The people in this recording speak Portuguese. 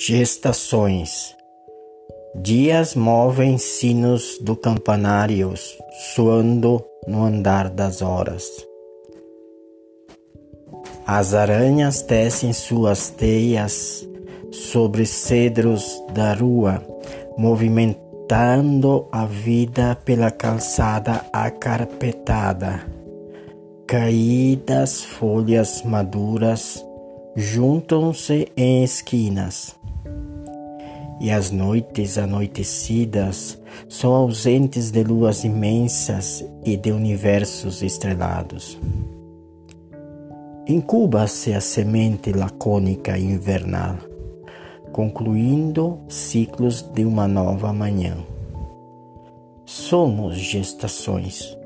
Gestações. Dias movem sinos do campanário, soando no andar das horas. As aranhas tecem suas teias sobre cedros da rua, movimentando a vida pela calçada acarpetada. Caídas folhas maduras juntam-se em esquinas e as noites anoitecidas são ausentes de luas imensas e de universos estrelados. Incuba-se a semente lacônica invernal, concluindo ciclos de uma nova manhã. Somos gestações